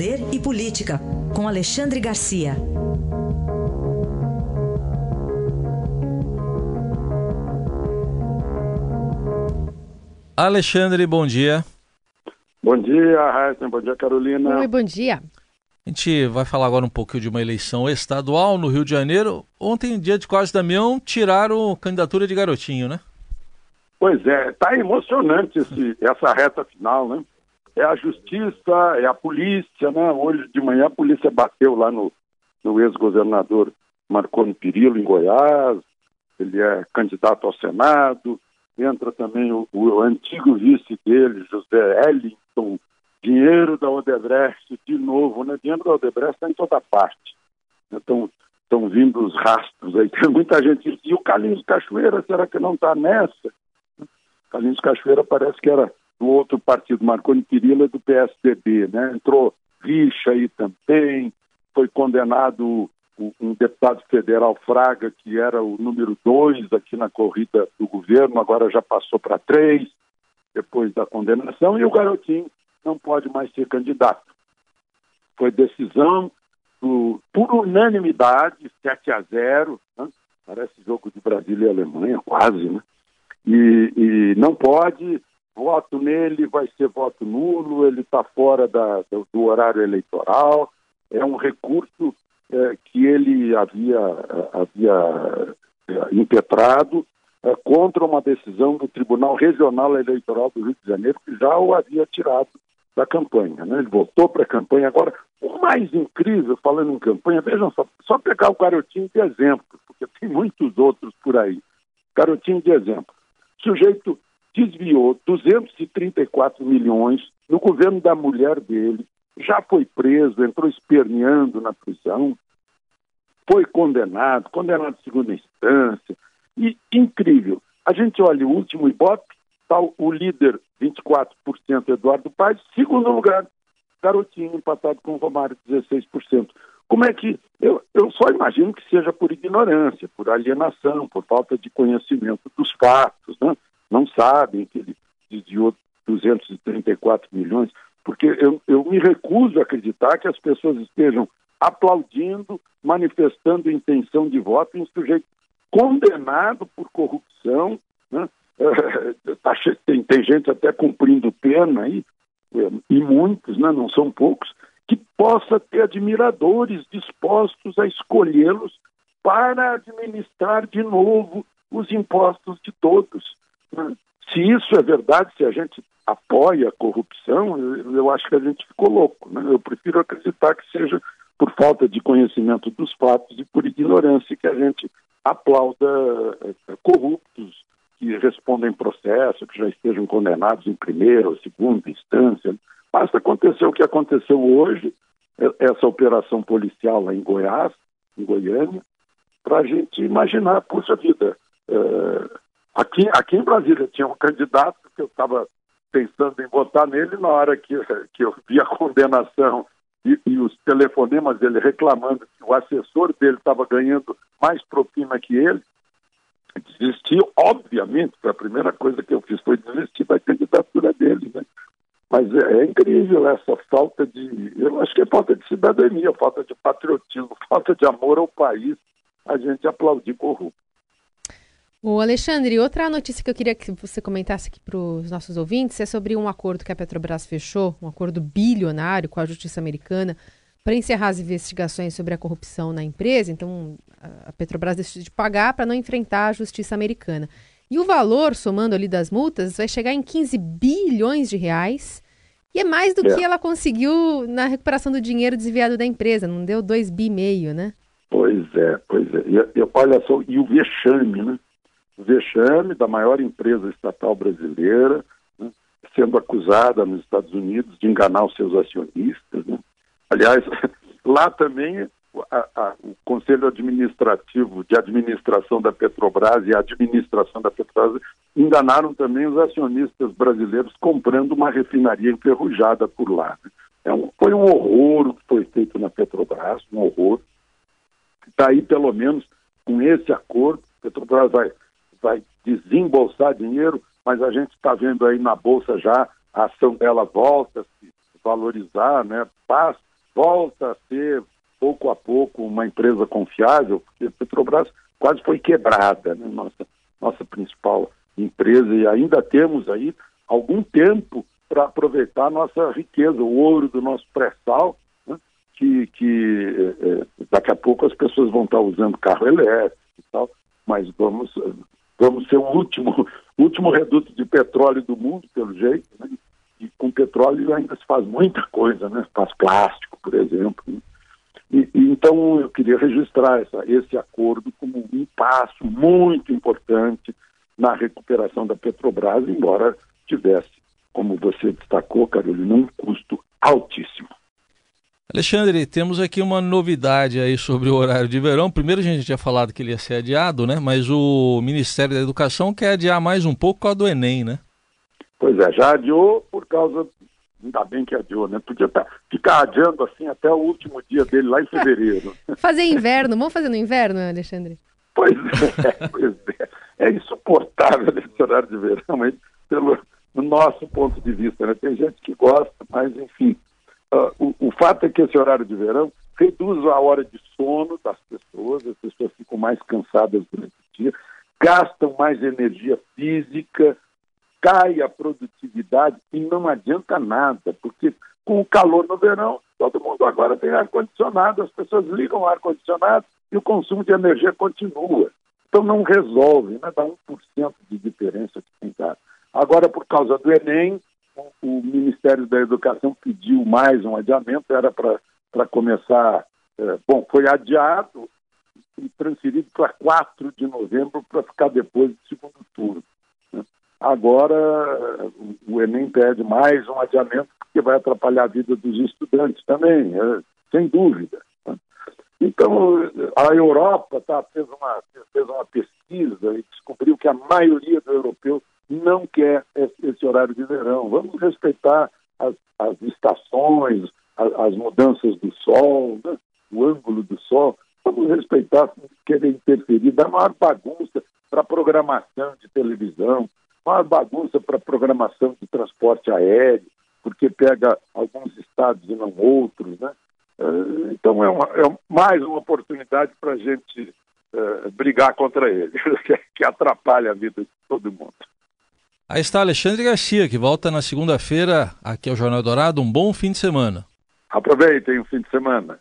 Poder e Política, com Alexandre Garcia. Alexandre, bom dia. Bom dia, Raíssa. Bom dia, Carolina. Oi, bom dia. A gente vai falar agora um pouquinho de uma eleição estadual no Rio de Janeiro. Ontem, dia de Quase Damião, tiraram candidatura de garotinho, né? Pois é, tá emocionante esse, essa reta final, né? É a justiça, é a polícia, né? Hoje de manhã a polícia bateu lá no, no ex-governador Marconi Perillo, em Goiás. Ele é candidato ao Senado. Entra também o, o antigo vice dele, José Ellington, dinheiro da Odebrecht de novo, né? Dinheiro da Odebrecht está em toda parte. Então, estão vindo os rastros aí. Tem muita gente e o Carlinhos Cachoeira, será que não está nessa? Carlinhos Cachoeira parece que era do outro partido, Marconi Perillo é do PSDB, né? Entrou Richa aí também, foi condenado um deputado federal Fraga, que era o número dois aqui na corrida do governo, agora já passou para três, depois da condenação, e o garotinho não pode mais ser candidato. Foi decisão do, por unanimidade, 7 a 0, né? parece jogo de Brasília e Alemanha, quase, né? E, e não pode, voto nele vai ser voto nulo, ele está fora da, do, do, horário eleitoral, é um recurso é, que ele havia, havia é, impetrado é, contra uma decisão do Tribunal Regional Eleitoral do Rio de Janeiro, que já o havia tirado da campanha. Né? Ele voltou para a campanha. Agora, o mais incrível, falando em campanha, vejam só, só pegar o garotinho de exemplo, porque tem muitos outros por aí. Garotinho de exemplo. Sujeito desviou 234 milhões no governo da mulher dele, já foi preso, entrou esperneando na prisão, foi condenado, condenado em segunda instância. E incrível, a gente olha o último Ibope, está o líder 24% Eduardo Paes, segundo lugar, Garotinho empatado com o Romário 16%. Como é que eu, eu só imagino que seja por ignorância, por alienação, por falta de conhecimento dos fatos, né? Não sabem que ele desviou 234 milhões, porque eu, eu me recuso a acreditar que as pessoas estejam aplaudindo, manifestando intenção de voto em um sujeito condenado por corrupção, né? Tá tem, tem gente até cumprindo pena aí, e muitos, né, não são poucos, que possa ter admiradores dispostos a escolhê-los para administrar de novo os impostos de todos. Se isso é verdade, se a gente apoia a corrupção, eu, acho que a gente ficou louco. Né? Eu prefiro acreditar que seja por falta de conhecimento dos fatos e por ignorância que a gente aplauda eh, corruptos, que respondem processo, que já estejam condenados em primeira ou segunda instância. Basta acontecer o que aconteceu hoje, essa operação policial lá em Goiás, em Goiânia, para a gente imaginar, puxa vida, é, aqui, aqui em Brasília tinha um candidato que eu estava pensando em votar nele na hora que, que eu vi a condenação e, e, os telefonemas dele reclamando que o assessor dele estava ganhando mais propina que ele, desistiu, obviamente, a primeira coisa que eu fiz foi desistir da candidatura dele, né? Mas é, é, incrível essa falta de, eu acho que é falta de cidadania, falta de patriotismo, falta de amor ao país, a gente aplaudir corrupto. O Alexandre, outra notícia que eu queria que você comentasse aqui para os nossos ouvintes é sobre um acordo que a Petrobras fechou, um acordo bilionário com a Justiça Americana, para encerrar as investigações sobre a corrupção na empresa. Então, a Petrobras decidiu de pagar para não enfrentar a justiça americana. E o valor, somando ali das multas, vai chegar em 15 bilhões de reais. E é mais do é. que ela conseguiu na recuperação do dinheiro desviado da empresa. Não deu 2 bi e meio, né? Pois é, pois é. E, olha só, e o vexame, né? Vexame da maior empresa estatal brasileira, né? sendo acusada nos Estados Unidos de enganar os seus acionistas, né? Aliás, lá também a, a, o Conselho Administrativo de Administração da Petrobras e a administração da Petrobras enganaram também os acionistas brasileiros comprando uma refinaria enferrujada por lá. Né? É um, foi um horror o que foi feito na Petrobras, um horror. Daí, tá pelo menos, com esse acordo, Petrobras vai, vai desembolsar dinheiro, mas a gente está vendo aí na Bolsa já a ação dela volta a se valorizar, né? Passa volta a ser, pouco a pouco, uma empresa confiável, porque a Petrobras quase foi quebrada, né? nossa, nossa principal empresa, e ainda temos aí algum tempo para aproveitar a nossa riqueza, o ouro do nosso pré-sal, né? que, que é, daqui a pouco as pessoas vão estar usando carro elétrico e tal, mas vamos, vamos ser o último, último reduto de petróleo do mundo, pelo jeito, né? e com petróleo ainda se faz muita coisa, né? faz plástico, por exemplo. Né? E, e, então eu queria registrar essa, esse acordo como um passo muito importante na recuperação da Petrobras, embora tivesse, como você destacou, Carolina, um custo altíssimo. Alexandre, temos aqui uma novidade aí sobre o horário de verão. Primeiro a gente tinha falado que ele ia ser adiado, né? Mas o Ministério da Educação quer adiar mais um pouco com a do Enem, né? Pois é, já adiou por causa. Ainda bem que adiou, né? Podia tá, ficar adiando assim até o último dia dele lá em fevereiro. fazer inverno, vamos fazer no inverno, Alexandre? Pois é, pois é. É insuportável esse horário de verão, mas pelo nosso ponto de vista, né? Tem gente que gosta, mas enfim. Uh, o, o fato é que esse horário de verão reduz a hora de sono das pessoas, as pessoas ficam mais cansadas durante o dia, gastam mais energia física, cai a produtividade e não adianta nada, porque com o calor no verão, todo mundo agora tem ar-condicionado, as pessoas ligam o ar-condicionado e o consumo de energia continua. Então não resolve, né? dá 1% de diferença que tem dado. Agora, por causa do Enem, o Ministério da Educação pediu mais um adiamento, era para começar. É, bom, foi adiado e transferido para 4 de novembro para ficar depois do segundo turno. Né? Agora, o Enem pede mais um adiamento, porque vai atrapalhar a vida dos estudantes também, é, sem dúvida. Né? Então, a Europa tá, fez, uma, fez uma pesquisa e descobriu que a maioria do europeu não quer esse horário de verão. Vamos respeitar as, as estações, as, as, mudanças do sol, né? o ângulo do sol. Vamos respeitar sem querer interferir, dar maior bagunça para programação de televisão, maior bagunça para programação de transporte aéreo, porque pega alguns estados e não outros, né? Eh, então é, uma, é mais uma oportunidade para a gente uh, brigar contra ele, que atrapalha a vida de todo mundo. Aí está Alexandre Garcia, que volta na segunda-feira aqui ao Jornal Dourado. Um bom fim de semana. Aproveitem o fim de semana.